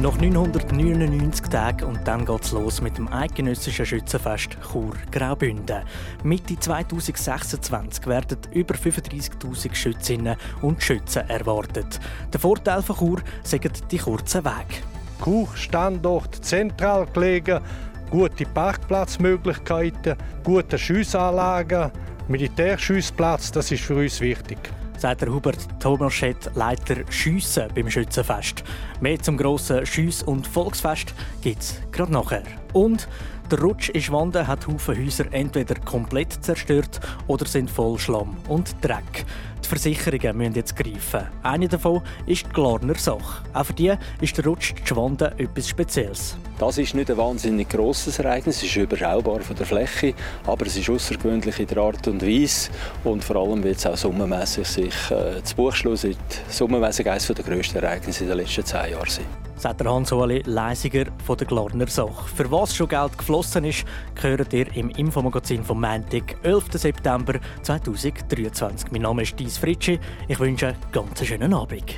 Noch 999 Tage und dann geht's los mit dem eidgenössischen Schützenfest Chur Graubünden. Mitte 2026 werden über 35.000 Schützinnen und Schützen erwartet. Der Vorteil von Chur sind die kurzen Wege. Chur Standort zentral gelegen, gute Parkplatzmöglichkeiten, gute Schussanlagen, Militärschussplatz, das ist für uns wichtig sagt der Hubert Tomaschett, Leiter Schiessen beim Schützenfest. Mehr zum grossen Schiess- und Volksfest gibt es gerade nachher. Und der Rutsch in Schwanden hat Haufen Häuser entweder komplett zerstört oder sind voll Schlamm und Dreck. Die Versicherungen müssen jetzt greifen. Eine davon ist die Glarner Sache. Auch für die ist der Rutsch in Schwanden etwas Spezielles. Das ist nicht ein wahnsinnig grosses Ereignis, es ist überschaubar von der Fläche, aber es ist außergewöhnlich in der Art und Weise und vor allem wird es auch summenmässig sich äh, zu Buch schließen, summenmässig eines der grössten Ereignisse in den letzten zehn Jahren sein sagt Hans-Oli Leisiger von der Glarner Sache. Für was schon Geld geflossen ist, gehört ihr im Infomagazin vom Montag, 11. September 2023. Mein Name ist Dies Fritschi. Ich wünsche einen ganz schönen Abend.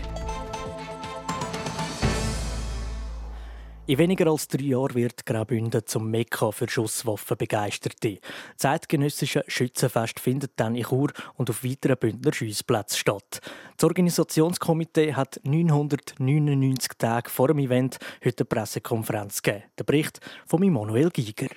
In weniger als drei Jahren wird Graubünden zum Mekka für Schusswaffenbegeisterte. Das zeitgenössische Schützenfest findet dann in Chur und auf weiteren Bündner Schiessplätzen statt. Das Organisationskomitee hat 999 Tage vor dem Event heute eine Pressekonferenz gegeben. Der Bericht von Immanuel Giger.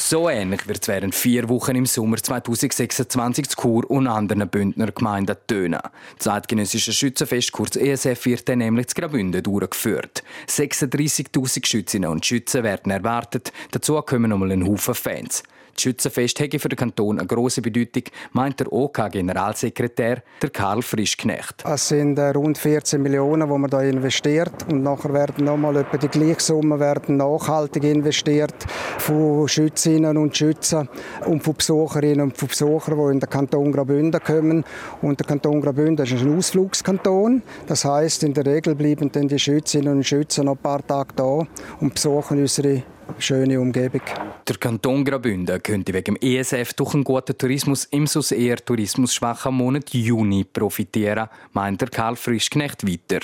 So ähnlich wird es während vier Wochen im Sommer 2026 zu Chur und anderen Bündner Gemeinden tönen. Das Zeitgenössische Schützenfest, kurz ESF, wird dann nämlich zu Graubünden durchgeführt. 36.000 Schützinnen und Schützen werden erwartet. Dazu kommen nochmal ein Haufen Fans. Das Schützenfest hätte für den Kanton eine grosse Bedeutung, meint der OK-Generalsekretär, OK Karl Frischknecht. Es sind äh, rund 14 Millionen, die man da investiert und nachher werden nochmal etwa die gleiche Summe werden nachhaltig investiert von Schützinnen und Schützen und von Besucherinnen und von Besuchern, die in den Kanton Graubünden kommen. Und der Kanton Graubünden ist ein Ausflugskanton. Das heißt, in der Regel bleiben dann die Schützinnen und Schützen noch ein paar Tage da und besuchen unsere schöne Umgebung. Der Kanton Graubünden könnte wegen dem ESF durch einen guten Tourismus im so eher tourismusschwachen Monat Juni profitieren, meint der Karl Frischknecht weiter.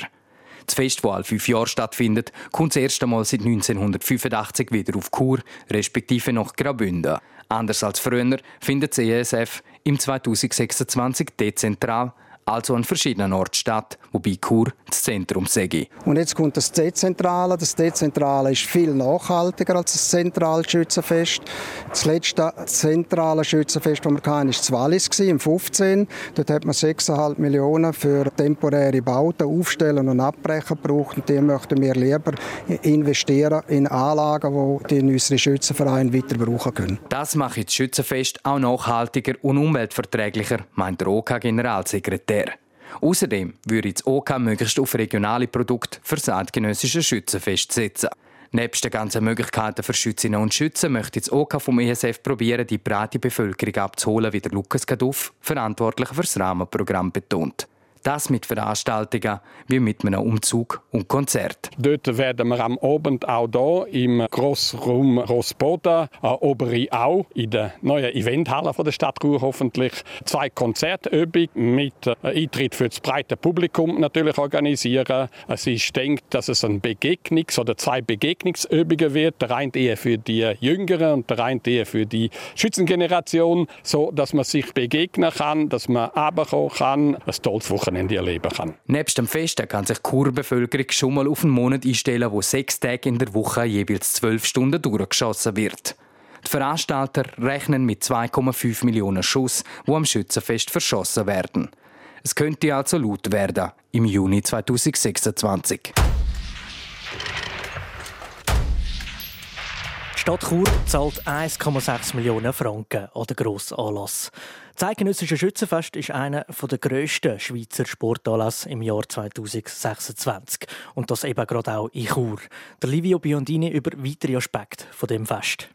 Das Fest, das alle fünf Jahre stattfindet, kommt das erste Mal seit 1985 wieder auf Kur, respektive nach Graubünden. Anders als früher findet das ESF im 2026 dezentral also an verschiedenen Orten statt, wobei Chur das Zentrum sei. Und jetzt kommt das Dezentrale. Das Dezentrale ist viel nachhaltiger als das zentrale Schützenfest. Das letzte zentrale Schützenfest, das wir hatten, war das Wallis im 15. Dort hat man 6,5 Millionen für temporäre Bauten, Aufstellen und Abbrechen gebraucht. Und die möchten wir lieber investieren in Anlagen, die unsere Schützenvereine weiter brauchen können. Das macht das Schützenfest auch nachhaltiger und umweltverträglicher, meint der OK-Generalsekretär. Außerdem würde das OK möglichst auf regionale Produkte für das eidgenössische Schützenfest. Neben den ganzen Möglichkeiten für Schützinnen und Schützen möchte das OK vom ESF probieren, die breite Bevölkerung abzuholen, wie der Lukas Kaduff, Verantwortlicher für das Rahmenprogramm, betont. Das mit Veranstaltungen wie mit einem Umzug und Konzert. Dort werden wir am Abend auch hier im Grossraum Rossboda, äh, Oberi auch, in der neuen Eventhalle der Stadt Chur hoffentlich, zwei Konzertübungen mit äh, Eintritt für das breite Publikum natürlich organisieren. Es ist denkt, dass es ein Begegnungs- oder zwei Begegnungsübungen wird. Der eine eher für die Jüngeren und der eine eher für die Schützengeneration, so dass man sich begegnen kann, dass man runterkommen kann. Ein tolles Wochenende Wochenende erleben kann. Nebst dem Fest kann sich die Kurbevölkerung schon mal auf einen Monat einstellen, wo sechs Tage in der Woche jeweils zwölf Stunden durchgeschossen wird. Die Veranstalter rechnen mit 2,5 Millionen Schuss, die am Schützenfest verschossen werden. Es könnte also laut werden im Juni 2026. Die Stadt Chur zahlt 1,6 Millionen Franken an den Grossanlass. Das Eidgenössische Schützenfest ist einer der grössten Schweizer Sportanlässe im Jahr 2026. Und das eben gerade auch in Chur. Der Livio Biondini über weitere Aspekte von dem Fest.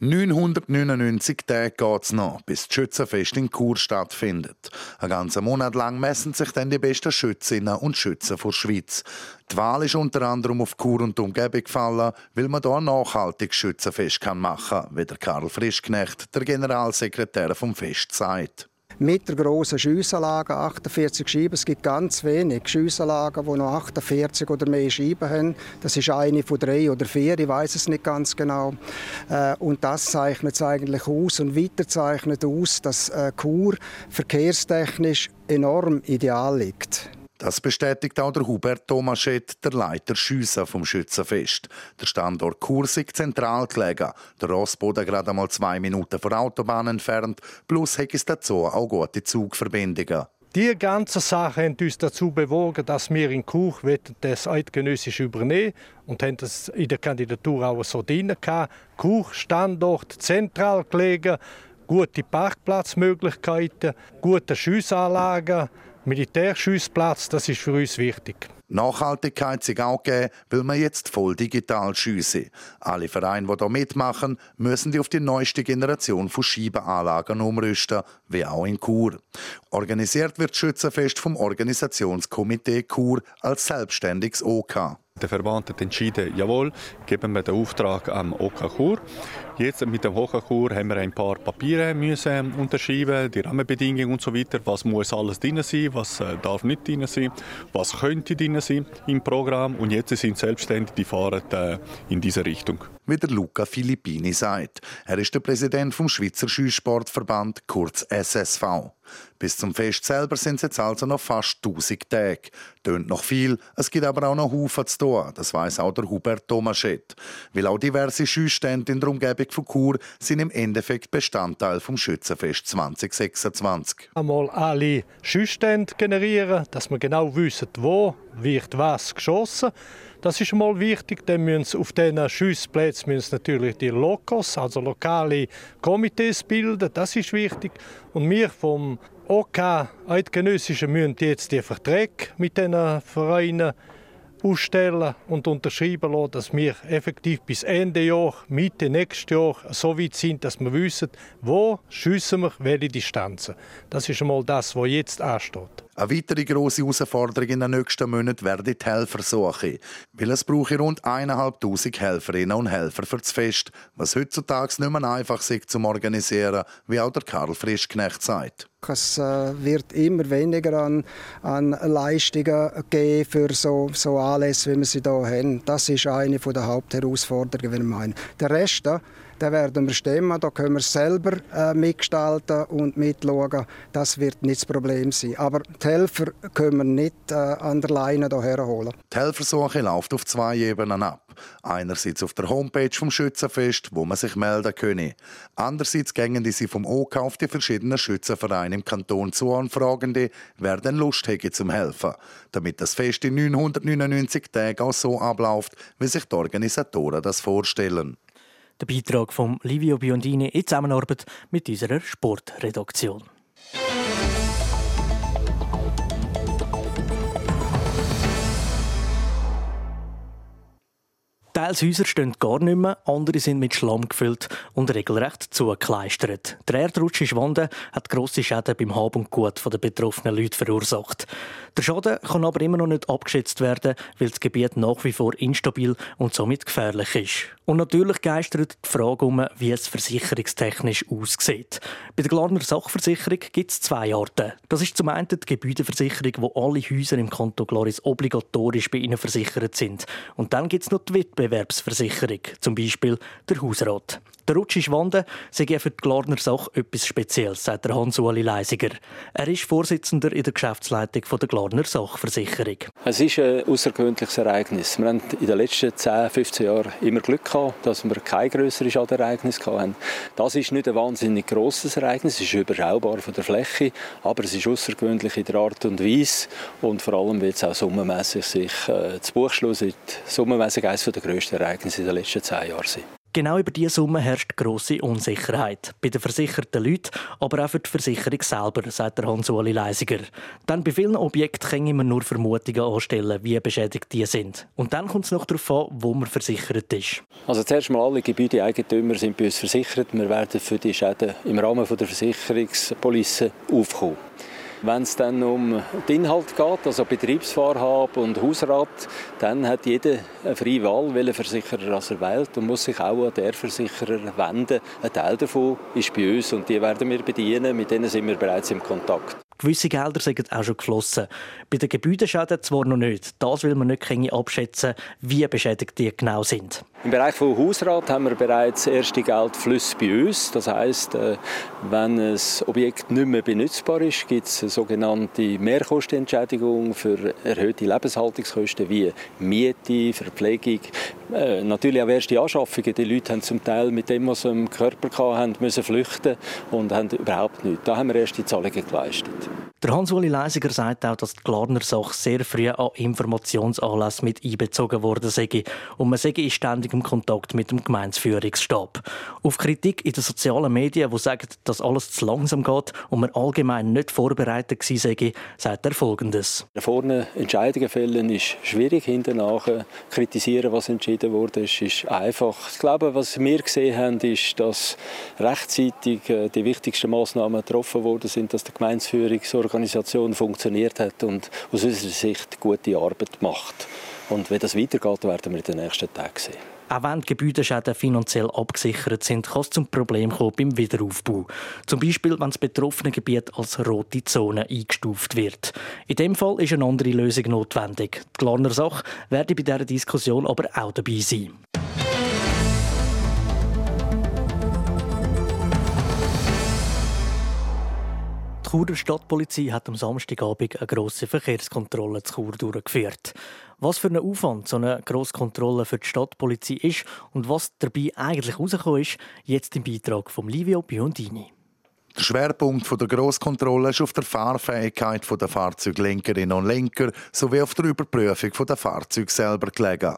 999 Tage geht es noch, bis das Schützenfest in Chur stattfindet. Einen ganzen Monat lang messen sich dann die besten Schützinnen und Schützen der Schweiz. Die Wahl ist unter anderem auf Chur und Umgebung gefallen, weil man hier ein nachhaltiges Schützenfest machen kann, wie der Karl Frischknecht, der Generalsekretär vom Fest, sagt mit der grossen Schiessanlage, 48 Scheiben. Es gibt ganz wenig Schiessanlagen, die noch 48 oder mehr Scheiben haben. Das ist eine von drei oder vier, ich weiß es nicht ganz genau. Äh, und das zeichnet es eigentlich aus und weiter zeichnet aus, dass äh, Chur verkehrstechnisch enorm ideal liegt. Das bestätigt auch der Hubert Tomaschet, der Leiter Schüsse vom Schützenfest. Der Standort Kursig zentral gelegen, der Rossboden gerade einmal zwei Minuten von Autobahn entfernt, plus hat es dazu auch gute Zugverbindungen. Die ganze Sache hat uns dazu bewogen, dass wir in Kuch das eidgenössisch übernehmen und haben das in der Kandidatur auch so drin. Kuch Standort zentral gelegen, gute Parkplatzmöglichkeiten, gute Schussanlagen Militärschussplatz, das ist für uns wichtig. Nachhaltigkeit sich auch gegeben, weil wir jetzt voll digital schiessen. Alle Vereine, die hier mitmachen, müssen die auf die neueste Generation von Scheibenanlagen umrüsten, wie auch in Chur. Organisiert wird Schützenfest vom Organisationskomitee Chur als selbstständiges OK. Der Verband hat entschieden, jawohl, geben wir den Auftrag am OK Chur. Jetzt mit dem Hochachur haben wir ein paar Papiere müssen unterschreiben, die Rahmenbedingungen und so weiter. Was muss alles drin sein, was äh, darf nicht drin sein, was könnte drin sein im Programm. Und jetzt sind selbstständig, die fahren äh, in diese Richtung. Wie der Luca Filippini sagt. Er ist der Präsident vom Schweizer Skisportverband, kurz SSV. Bis zum Fest selber sind es jetzt also noch fast 1000 Tage. Tönt noch viel, es gibt aber auch noch Haufen zu tun. Das weiß auch der Hubert Tomaschet. Weil auch diverse Skistände in der Umgebung von Chur sind im Endeffekt Bestandteil vom Schützenfest 2026. Einmal alle Schüsstände generieren, dass wir genau wissen, wo wird was geschossen. Das ist mal wichtig, denn müssen auf diesen Schussplätzen müssen natürlich die Lokos, also lokale Komitees bilden. Das ist wichtig. Und wir vom OK Eidgenössischen müssen jetzt die Verträge mit diesen Vereinen ausstellen und unterschreiben lassen, dass wir effektiv bis Ende Jahr, Mitte nächstes Jahr so weit sind, dass wir wissen, wo schiessen wir welche Distanzen. Das ist einmal das, was jetzt ansteht. Eine weitere grosse Herausforderung in den nächsten Monaten werden die Helfersuche. Weil es brauche rund 1'500 Helferinnen und Helfer für das Fest, was heutzutage nicht mehr einfach ist zum Organisieren, wie auch der Karl Frischknecht sagt. Es äh, wird immer weniger an, an Leistungen geben für so, so Anlässe, wie wir sie hier haben. Das ist eine der Hauptherausforderungen, wie ich meine. Der Rest, den werden wir stemmen, da können wir selber äh, mitgestalten und mitschauen. Das wird nicht das Problem sein. Aber die Helfer können wir nicht äh, an der Leine hierher holen. Die Helfersuche läuft auf zwei Ebenen ab. Einerseits auf der Homepage vom Schützenfest, wo man sich melden könne. Andererseits gehen die sie vom OK auf die verschiedenen Schützenvereine im Kanton zu und fragen die, wer denn Lust hätte zum Helfen, damit das Fest in 999 Tagen auch so abläuft, wie sich die Organisatoren das vorstellen. Der Beitrag von Livio Biondini in Zusammenarbeit mit unserer Sportredaktion. Teils Häuser stehen gar nicht mehr, andere sind mit Schlamm gefüllt und regelrecht zugekleistert. Der Erdrutsch in Schwanden hat grosse Schäden beim Hab und Gut der betroffenen Leute verursacht. Der Schaden kann aber immer noch nicht abgeschätzt werden, weil das Gebiet nach wie vor instabil und somit gefährlich ist. Und natürlich geistert die Frage um, wie es versicherungstechnisch aussieht. Bei der Glarner Sachversicherung gibt es zwei Arten. Das ist zum einen die Gebäudeversicherung, wo alle Häuser im Kanton Glaris obligatorisch bei ihnen versichert sind. Und dann gibt es noch die Wettbewerbsversicherung, zum Beispiel der Hausrat. Der Rutsch in Schwanden sei für die Glarner Sache etwas Spezielles, sagt der Hans-Ueli Leisiger. Er ist Vorsitzender in der Geschäftsleitung der Glarner Sachversicherung. Es ist ein außergewöhnliches Ereignis. Wir haben in den letzten 10, 15 Jahren immer Glück gehabt, dass wir kein grösseres Schadenereignis hatten. Das ist nicht ein wahnsinnig grosses Ereignis, es ist überschaubar von der Fläche, aber es ist außergewöhnlich in der Art und Weise und vor allem wird es auch summenmässig sich äh, das Buchschluss summenmässig eines der grössten Ereignisse in den letzten 10 Jahren sein. Genau über diese Summe herrscht grosse Unsicherheit. Bei den versicherten Leuten, aber auch für die Versicherung selber, sagt der Hans-Uli Leisiger. Denn bei vielen Objekten können wir nur Vermutungen anstellen, wie beschädigt die sind. Und dann kommt es noch darauf an, wo man versichert ist. Also zuerst mal alle Gebäudeeigentümer sind bei uns versichert. Wir werden für die Schäden im Rahmen der Versicherungspolice aufkommen. Wenn es dann um den Inhalt geht, also Betriebsvorhaben und Hausrat, dann hat jeder eine freie Wahl, welchen Versicherer er wählt und muss sich auch an den Versicherer wenden. Ein Teil davon ist bei uns und die werden wir bedienen, mit denen sind wir bereits im Kontakt. Gewisse Gelder sind auch schon geflossen. Bei den Gebäudeschäden zwar noch nicht. Das will man nicht abschätzen, wie beschädigt die genau sind. Im Bereich von Hausrat haben wir bereits erste Geldflüsse bei uns. Das heißt, äh, wenn ein Objekt nicht mehr benutzbar ist, gibt es eine sogenannte Mehrkostenentschädigung für erhöhte Lebenshaltungskosten wie Miete, Verpflegung, äh, natürlich auch erste Anschaffungen. Die Leute haben zum Teil mit dem, was sie im Körper hatten, müssen flüchten und haben überhaupt nichts. Da haben wir erste Zahlungen geleistet. Der Hans-Uli Leisiger sagt auch, dass die Glarner Sache sehr früh an Informationsanlässe mit einbezogen worden sei und man sei in ständigem Kontakt mit dem Gemeinsführungsstab. Auf Kritik in den sozialen Medien, die sagen, dass alles zu langsam geht und man allgemein nicht vorbereitet gewesen sei, sagt er Folgendes. Vorne Entscheidungen fällen ist schwierig, hinterher kritisieren, was entschieden wurde, ist, einfach. Ich glaube, was wir gesehen haben, ist, dass rechtzeitig äh, die wichtigsten Maßnahmen getroffen worden sind, dass der Gemeinsführungsorganisation Organisation funktioniert hat und aus unserer Sicht gute Arbeit macht. Und wie das weitergeht, werden wir in den nächsten Tagen sehen. Auch wenn die Gebäudeschäden finanziell abgesichert sind, kann es zum Problem kommen beim Wiederaufbau. Zum Beispiel, wenn das betroffene Gebiet als rote Zone eingestuft wird. In dem Fall ist eine andere Lösung notwendig. Die Glarner Sache werde bei dieser Diskussion aber auch dabei sein. Churer Stadtpolizei hat am Samstagabend eine grosse Verkehrskontrolle zu Chur durchgeführt. Was für ein Aufwand so eine Grosskontrolle für die Stadtpolizei ist und was dabei eigentlich herausgekommen ist, jetzt im Beitrag von Livio Biondini. Der Schwerpunkt der Grosskontrolle ist auf der Fahrfähigkeit der Fahrzeuglenkerinnen und Lenker sowie auf der Überprüfung der Fahrzeuge selber gelegen.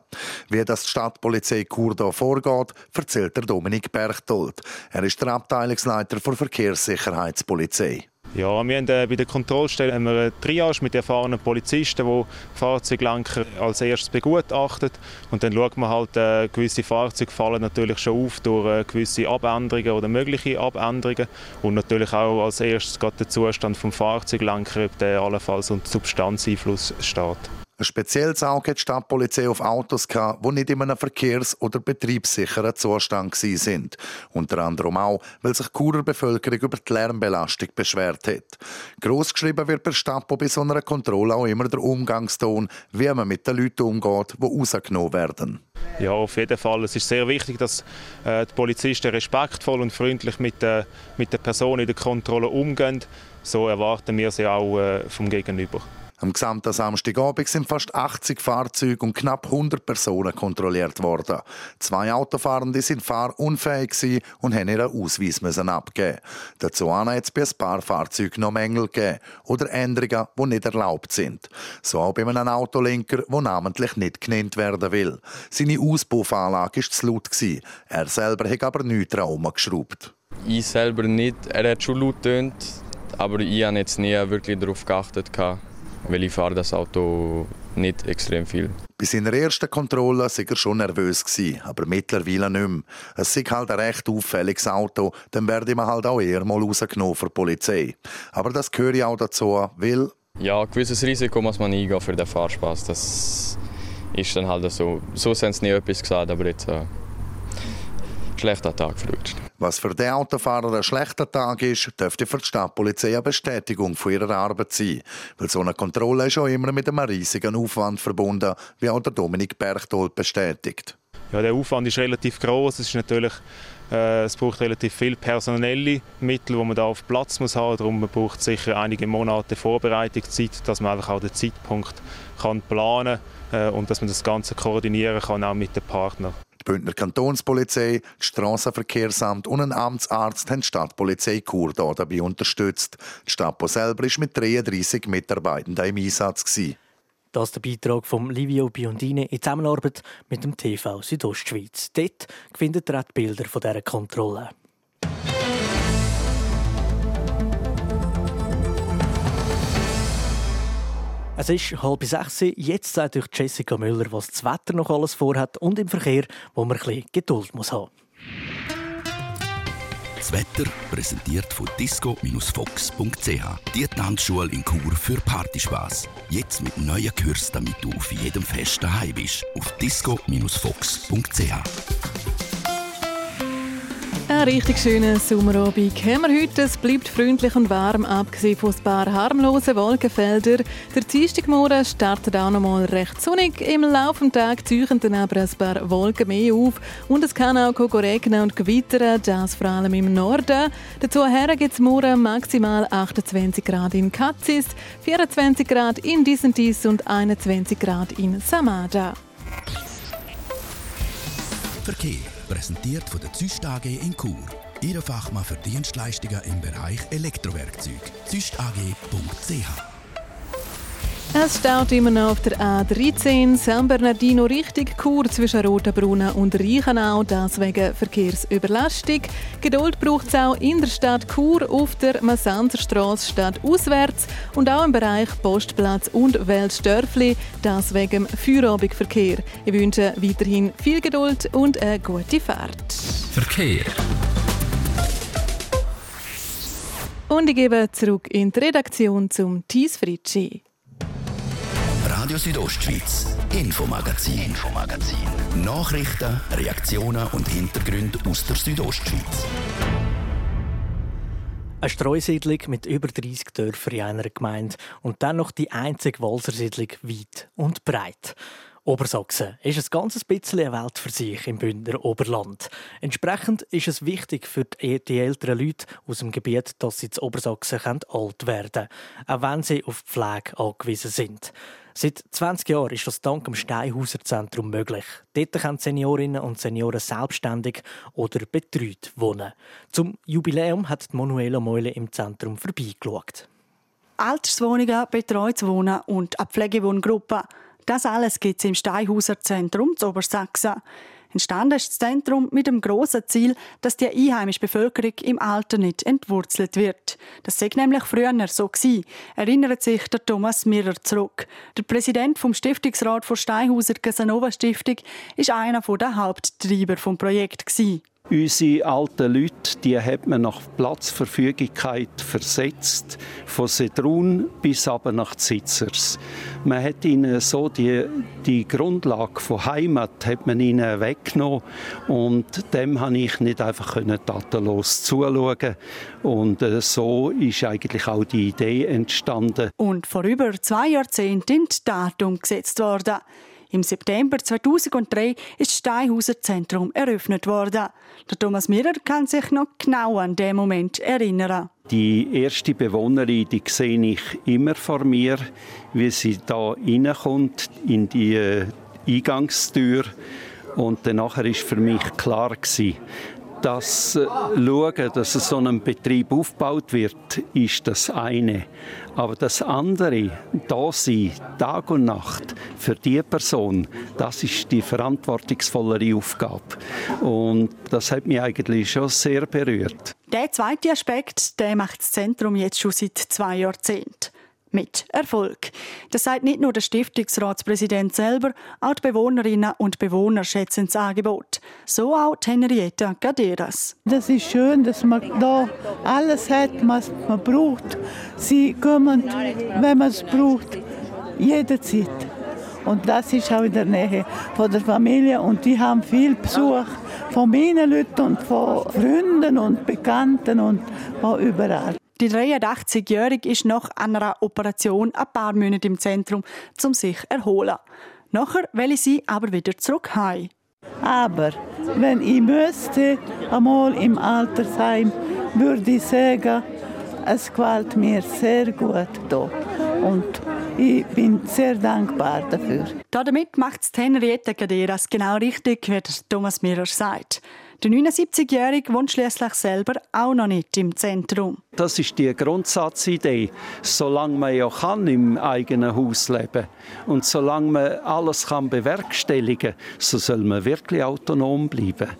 Wie das die Stadtpolizei Chur hier vorgeht, erzählt der Dominik Berchtold. Er ist der Abteilungsleiter der Verkehrssicherheitspolizei. Ja, wir haben äh, bei der Kontrollstelle haben wir eine Triage mit erfahrenen Polizisten, die Fahrzeuglenker als erstes begutachten. Und dann schaut man halt, äh, gewisse Fahrzeuge fallen natürlich schon auf durch äh, gewisse Abänderungen oder mögliche Abänderungen. Und natürlich auch als erstes der Zustand des Fahrzeuglenker, ob der allenfalls unter Substanzeinfluss steht. Ein spezielles Auge hat die Stadtpolizei auf Autos gehabt, die nicht in einem verkehrs- oder betriebssicheren Zustand sind. Unter anderem auch, weil sich die Churer Bevölkerung über die Lärmbelastung beschwert hat. Grossgeschrieben wird bei Stapo bei so einer Kontrolle auch immer der Umgangston, wie man mit den Leuten umgeht, die rausgenommen werden. Ja, auf jeden Fall. Es ist sehr wichtig, dass äh, die Polizisten respektvoll und freundlich mit, äh, mit den Personen in der Kontrolle umgehen. So erwarten wir sie auch äh, vom Gegenüber. Am gesamten Samstagabend sind fast 80 Fahrzeuge und knapp 100 Personen kontrolliert worden. Zwei Autofahrende sind fahrunfähig und haben ihren Ausweis müssen abgeben. Dazu hat es bei ein paar Fahrzeugen noch Mängel gegeben oder Änderungen, die nicht erlaubt sind. So auch bei einem Autolenker, der namentlich nicht genannt werden will. Seine Auspuffanlage war zu laut. Er selber hat aber nichts Trauma geschraubt. Ich selber nicht. Er hat schon laut getönt, aber ich habe jetzt nie wirklich darauf geachtet weil ich fahre das Auto nicht extrem viel. Bei seiner ersten Kontrolle war er schon nervös, aber mittlerweile nicht mehr. Es ist halt ein recht auffälliges Auto, dann werde ich halt auch eher mal rausgenommen für die Polizei. Aber das gehört auch dazu, weil... Ja, ein gewisses Risiko muss man eingehen für den Fahrspaß. Das ist dann halt so. So haben sie nie etwas gesagt, aber jetzt... Äh schlechter Tag verrutscht. Was für den Autofahrer ein schlechter Tag ist, dürfte für die Stadtpolizei eine Bestätigung von ihrer Arbeit sein. Weil so eine Kontrolle ist auch immer mit einem riesigen Aufwand verbunden, wie auch der Dominik Berchtold bestätigt. Ja, der Aufwand ist relativ groß. Es ist natürlich äh, es braucht relativ viel personelle Mittel, die man da auf Platz muss haben. Darum braucht sicher einige Monate Vorbereitungszeit, dass man einfach auch den Zeitpunkt kann planen äh, und dass man das Ganze koordinieren kann auch mit den Partnern. Die Bündner Kantonspolizei, das Strassenverkehrsamt und ein Amtsarzt haben die Stadtpolizei Chur dabei unterstützt. Die Stadt selber war mit 33 Mitarbeitenden im Einsatz. Gewesen. Das ist der Beitrag von Livio Biondini in Zusammenarbeit mit dem TV Südostschweiz. Dort findet ihr auch die Bilder von dieser Kontrolle. Es ist halb sechs. Jetzt sagt euch Jessica Müller, was das Wetter noch alles vorhat und im Verkehr, wo man ein bisschen Geduld muss haben Das Wetter präsentiert von disco-fox.ch. Die Tanzschule in Chur für Partyspaß. Jetzt mit neuen Kürzen, damit du auf jedem Fest daheim bist. Auf disco-fox.ch. Ein richtig schöner Sommerabend haben wir heute. Es bleibt freundlich und warm, abgesehen von ein paar harmlosen Wolkenfeldern. Der Dienstagmorgen startet auch noch mal recht sonnig. Im Laufe des Tages ziehen dann aber ein paar Wolken mehr auf. Und es kann auch regnen und gewittern, das vor allem im Norden. Dazu gibt es morgen maximal 28 Grad in Katzis, 24 Grad in Disentis und 21 Grad in Samada. Verkehr präsentiert von der Züst AG in Chur. Ihre Fachmann für Dienstleistungen im Bereich Elektrowerkzeug. züstag.ch es staut immer noch auf der A13 San Bernardino Richtung Chur zwischen Rotenbrunnen und Reichenau, das wegen Verkehrsüberlastung. Geduld braucht es auch in der Stadt Chur auf der Massanzerstraße statt auswärts und auch im Bereich Postplatz und Weltstörfli, das wegen Feierabendverkehr. Ich wünsche weiterhin viel Geduld und eine gute Fahrt. Verkehr. Und ich gebe zurück in die Redaktion zum Thies Fritschi. Radio Südostschweiz, Infomagazin, Infomagazin. Nachrichten, Reaktionen und Hintergründe aus der Südostschweiz. Eine Streusiedlung mit über 30 Dörfern in einer Gemeinde und dann noch die einzige Walsersiedlung weit und breit. Obersachsen ist ein ganz bisschen eine Welt für sich im Bündner Oberland. Entsprechend ist es wichtig für die, die älteren Leute aus dem Gebiet, dass sie zu Obersachsen alt werden können, auch wenn sie auf Pflege angewiesen sind. Seit 20 Jahren ist das dank dem Steinhauser Zentrum möglich. Dort können Seniorinnen und Senioren selbstständig oder betreut wohnen. Zum Jubiläum hat Manuela Meule im Zentrum vorbeigeschaut. Alterswohnungen, betreutes Wohnen und eine Pflegewohngruppe. Das alles gibt es im Steinhauser Zentrum zu Obersachsen. Entstanden ist das Zentrum mit dem grossen Ziel, dass die einheimische Bevölkerung im Alter nicht entwurzelt wird. Das sei nämlich früher so gewesen, erinnert sich der Thomas Mirrer zurück. Der Präsident vom Stiftungsrat von Steinhauser Casanova Stiftung ist einer der Haupttreiber vom Projekt gewesen. Unsere alten Leute, die hat man nach Platzverfügigkeit versetzt, von Sedrun bis aber nach Zitzers. Man hat ihnen so die, die Grundlage von Heimat hat man ihnen weggenommen und dem habe ich nicht einfach tatenlos zuschauen und äh, so ist eigentlich auch die Idee entstanden. Und vor über zwei Jahrzehnten in die Tat umgesetzt worden. Im September 2003 ist das Steinhauser Zentrum eröffnet worden. Der Thomas Mirrer kann sich noch genau an den Moment erinnern. Die erste Bewohnerin, die sehe ich immer vor mir, wie sie da reinkommt in die äh, Eingangstür. Und danach ist für mich klar das äh, Schauen, dass so ein Betrieb aufgebaut wird, ist das eine. Aber das andere, da sein, Tag und Nacht, für die Person, das ist die verantwortungsvollere Aufgabe. Und das hat mich eigentlich schon sehr berührt. Der zweite Aspekt, der macht das Zentrum jetzt schon seit zwei Jahrzehnten mit Erfolg. Das sagt nicht nur der Stiftungsratspräsident selber, auch die Bewohnerinnen und Bewohner schätzen das Angebot. So auch Henrietta Gaderas. Das ist schön, dass man da alles hat, was man braucht. Sie kommen, wenn man es braucht, jederzeit. Und das ist auch in der Nähe von der Familie und die haben viel Besuch von meinen Leuten und von Freunden und Bekannten und von überall. Die 83-Jährige ist nach einer Operation ein paar Monate im Zentrum, um sich zu erholen. Nachher will sie aber wieder zurück heim. Aber wenn ich müsste einmal im Altersheim, würde ich sagen, es gefällt mir sehr gut hier. Und ich bin sehr dankbar dafür. Damit macht es Henriette Gaderas genau richtig, wie Thomas Mirrer sagt. Der 79-Jährige wohnt schließlich selber auch noch nicht im Zentrum. Das ist die Grundsatzidee. Solange man ja kann im eigenen Haus leben und solange man alles kann bewerkstelligen kann, so soll man wirklich autonom bleiben.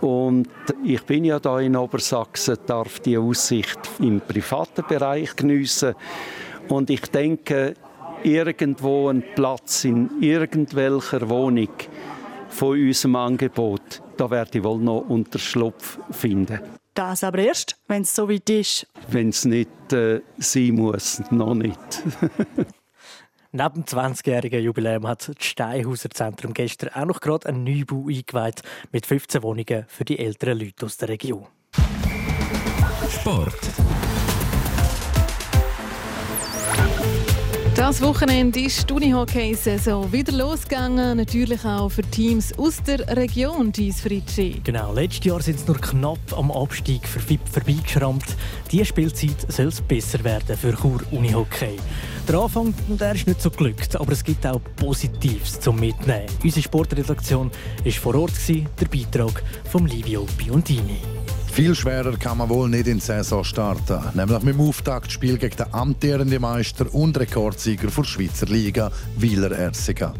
Und ich bin ja da in Obersachsen, darf die Aussicht im privaten Bereich geniessen. Und ich denke, irgendwo ein Platz in irgendwelcher Wohnung von unserem Angebot, da werde ich wohl noch Unterschlupf finden. Das aber erst, wenn es so weit ist. Wenn es nicht äh, sein muss, noch nicht. Neben dem 20-jährigen Jubiläum hat das Steinhauser Zentrum gestern auch noch gerade einen Neubau eingeweiht mit 15 Wohnungen für die älteren Leute aus der Region. Sport. Das Wochenende ist die Unihockey-Saison wieder losgegangen. Natürlich auch für Teams aus der Region, Dies Fritschi. Genau, letztes Jahr sind sie nur knapp am Abstieg vorbeigeschrammt. Diese Spielzeit soll es besser werden für Chur Unihockey. Der Anfang der ist nicht so glückt, aber es gibt auch Positives zum Mitnehmen. Unsere Sportredaktion war vor Ort, der Beitrag von Livio Biondini. Viel schwerer kann man wohl nicht in die Saison starten. Nämlich mit dem Auftaktspiel gegen den amtierenden Meister und Rekordsieger der Schweizer Liga, Wieler Ersiga.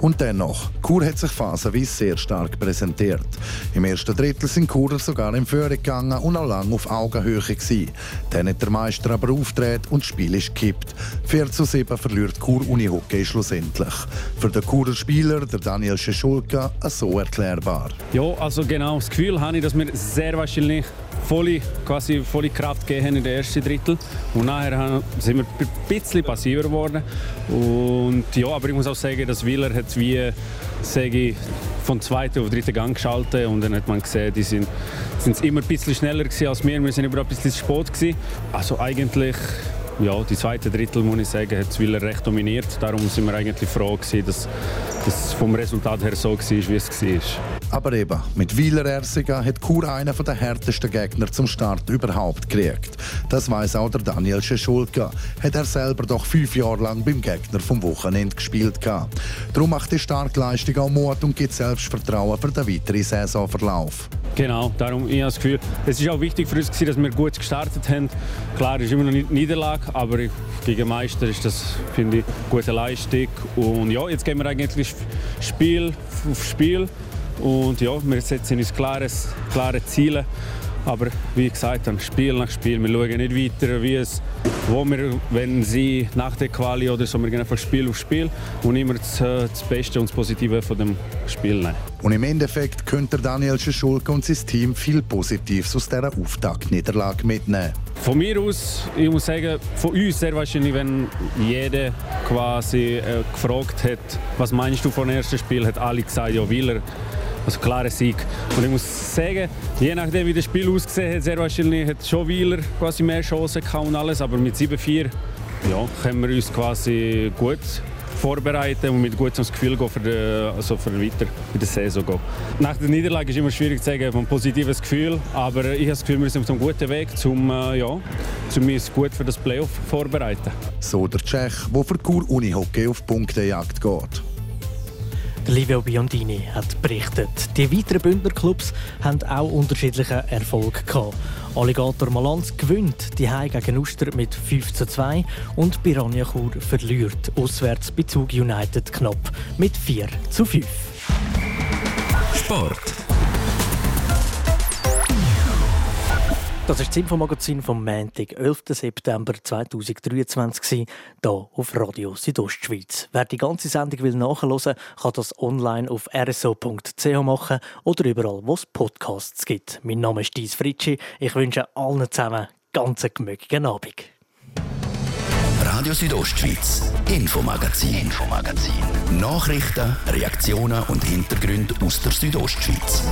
Und dennoch, Chur hat sich phasenweise sehr stark präsentiert. Im ersten Drittel sind Churer sogar in Führung gegangen und auch lange auf Augenhöhe gewesen. Dann hat der Meister aber aufgedreht und das Spiel ist gekippt. 4 zu 7 verliert Chur Unihockey schlussendlich. Für den Churer Spieler, der Daniel Scheschulka, so erklärbar. Ja, also genau das Gefühl habe ich, dass wir sehr wahrscheinlich volle, quasi volle Kraft gegeben in den ersten Drittel. Und nachher sind wir ein bisschen passiver geworden. Und ja, aber ich muss auch sagen, dass Wieler hat wie sage ich, von zweiten auf dritten Gang geschaltet und dann hat man gesehen, die sind, sind immer ein bisschen schneller als wir. Wir sind aber ein bisschen spät gewesen. Also eigentlich ja, die zweite Drittel, muss ich sagen, hat Willer recht dominiert. Darum sind wir eigentlich froh, gewesen, dass es vom Resultat her so war, wie es war. Aber eben, mit Wieler Ersiga hat Chur einen der härtesten Gegner zum Start überhaupt gekriegt. Das weiß auch der Daniel Scheschulka. Hat er selber doch fünf Jahre lang beim Gegner vom Wochenende gespielt. Darum macht die Starkleistung auch Mut und gibt Selbstvertrauen für den weiteren Saisonverlauf. Genau, darum ich habe das Gefühl, es ist auch wichtig für uns, dass wir gut gestartet haben. Klar, es ist immer noch nicht Niederlage, aber gegen Meister ist das, finde ich, eine gute Leistung. Und ja, jetzt gehen wir eigentlich Spiel auf Spiel und ja, wir setzen uns klare, klare Ziele. Aber wie gesagt, dann Spiel nach Spiel. Wir schauen nicht weiter, wie es, wo wir, wenn sie nach der Quali oder so, wir gehen einfach Spiel auf Spiel und immer das, äh, das Beste und das Positive von dem Spiel nehmen. Und im Endeffekt könnte Daniel Schischulke und sein Team viel Positives aus dieser Auftaktniederlage mitnehmen. Von mir aus, ich muss sagen, von uns sehr wahrscheinlich, wenn jeder quasi äh, gefragt hat, was meinst du vom ersten Spiel, hat alle gesagt, ja, Wieler also klarer Sieg. Und ich muss sagen, je nachdem wie das Spiel ausgesehen hat, sehr wahrscheinlich hat schon Wieler quasi mehr Chancen gehabt und alles, aber mit 7-4 ja, können wir uns quasi gut vorbereiten und mit gutem Gefühl gehen für, die, also für weiter in der Saison gehen. Nach der Niederlage ist es immer schwierig zu sagen, ein positives Gefühl, aber ich habe das Gefühl, wir sind auf einem guten Weg, um, äh, ja, uns gut für das Playoff vorzubereiten. So der Tschech, der für Kur Unihockey auf Punktejagd geht. Livio Biondini hat berichtet. Die weiteren Bündnerclubs haben auch unterschiedlichen Erfolg gehabt. Alligator Malanz gewinnt die Hai gegen Uster mit 5 zu 2 und Piranha Chur verliert auswärts bei Zug United knapp mit 4 zu 5. Sport. Das ist das Infomagazin vom Montag, 11. September 2023, hier auf Radio Südostschweiz. Wer die ganze Sendung will nachhören kann das online auf rso.ch machen oder überall, wo es Podcasts gibt. Mein Name ist Dies Fritschi. Ich wünsche allen zusammen ganz gemütlichen Abend. Radio Südostschweiz, Infomagazin, Infomagazin. Nachrichten, Reaktionen und Hintergründe aus der Südostschweiz.